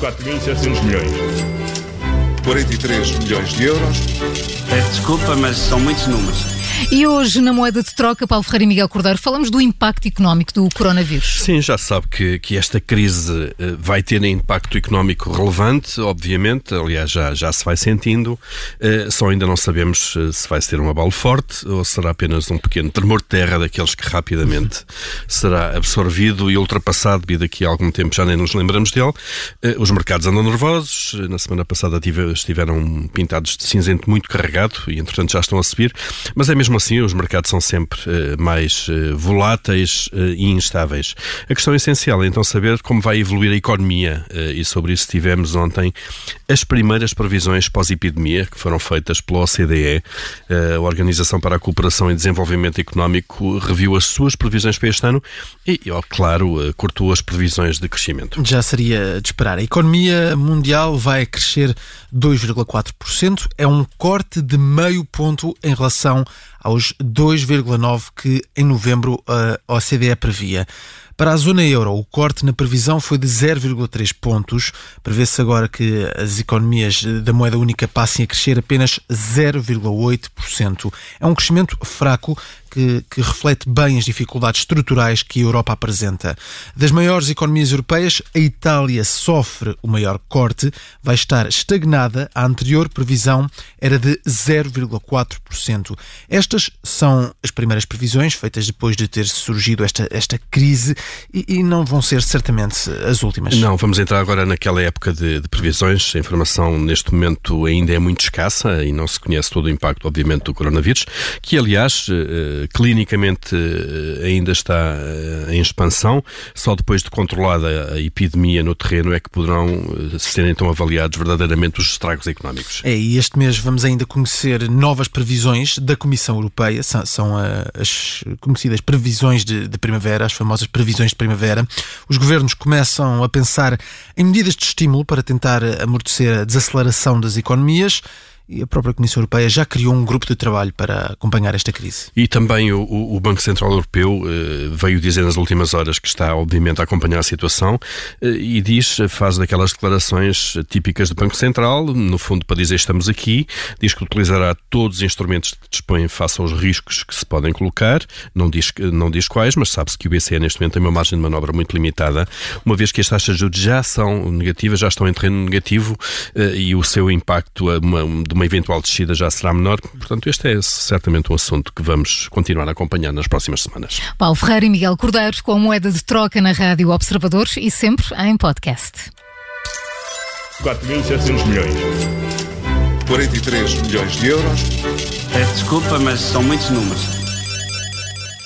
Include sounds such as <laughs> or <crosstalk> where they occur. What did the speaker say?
4.700 milhões. 43 milhões de euros. Peço desculpa, mas são muitos números. E hoje, na moeda de troca, Paulo Ferreira e Miguel Cordeiro, falamos do impacto económico do coronavírus. Sim, já sabe que, que esta crise eh, vai ter impacto económico relevante, obviamente, aliás, já, já se vai sentindo, eh, só ainda não sabemos eh, se vai ser um abalo forte ou será apenas um pequeno tremor de terra daqueles que rapidamente <laughs> será absorvido e ultrapassado e daqui a algum tempo já nem nos lembramos dele. Os mercados andam nervosos, na semana passada estiveram pintados de cinzento muito carregado e, entretanto, já estão a subir, mas é mesmo mesmo assim, os mercados são sempre uh, mais uh, voláteis uh, e instáveis. A questão essencial é então saber como vai evoluir a economia e sobre isso tivemos ontem as primeiras previsões pós-epidemia que foram feitas pela OCDE. a Organização para a Cooperação e Desenvolvimento Económico reviu as suas previsões para este ano e, claro, cortou as previsões de crescimento. Já seria de esperar. A economia mundial vai crescer 2,4%. É um corte de meio ponto em relação aos 2,9% que em novembro a OCDE previa. Para a zona euro, o corte na previsão foi de 0,3 pontos. Prevê-se agora que as economias da moeda única passem a crescer apenas 0,8%. É um crescimento fraco que, que, reflete bem as dificuldades estruturais que a Europa apresenta. Das maiores economias europeias, a Itália sofre o maior corte, vai estar estagnada. A anterior previsão era de 0,4%. Estas são as primeiras previsões feitas depois de ter surgido esta, esta crise e, e não vão ser certamente as últimas. Não, vamos entrar agora naquela época de, de previsões. A informação neste momento ainda é muito escassa e não se conhece todo o impacto, obviamente, do coronavírus, que aliás eh, clinicamente eh, ainda está eh, em expansão. Só depois de controlada a epidemia no terreno é que poderão eh, ser então avaliados verdadeiramente os estragos económicos. É, e este mês vamos ainda conhecer novas previsões da Comissão Europeia, são, são as conhecidas previsões de, de primavera, as famosas previsões de primavera. Os governos começam a pensar em medidas de estímulo para tentar amortecer a desaceleração das economias e a própria Comissão Europeia já criou um grupo de trabalho para acompanhar esta crise. E também o, o Banco Central Europeu eh, veio dizer nas últimas horas que está, obviamente, a acompanhar a situação eh, e diz, faz daquelas declarações típicas do Banco Central, no fundo para dizer estamos aqui, diz que utilizará todos os instrumentos que dispõe face aos riscos que se podem colocar, não diz, não diz quais, mas sabe-se que o BCE neste momento tem uma margem de manobra muito limitada, uma vez que as taxas de juros já são negativas, já estão em terreno negativo eh, e o seu impacto, uma, uma eventual descida já será menor. Portanto, este é certamente um assunto que vamos continuar a acompanhar nas próximas semanas. Paulo Ferreira e Miguel Cordeiro com a moeda de troca na Rádio Observadores e sempre em podcast. 4.700 milhões. 43 milhões de euros. Peço desculpa, mas são muitos números.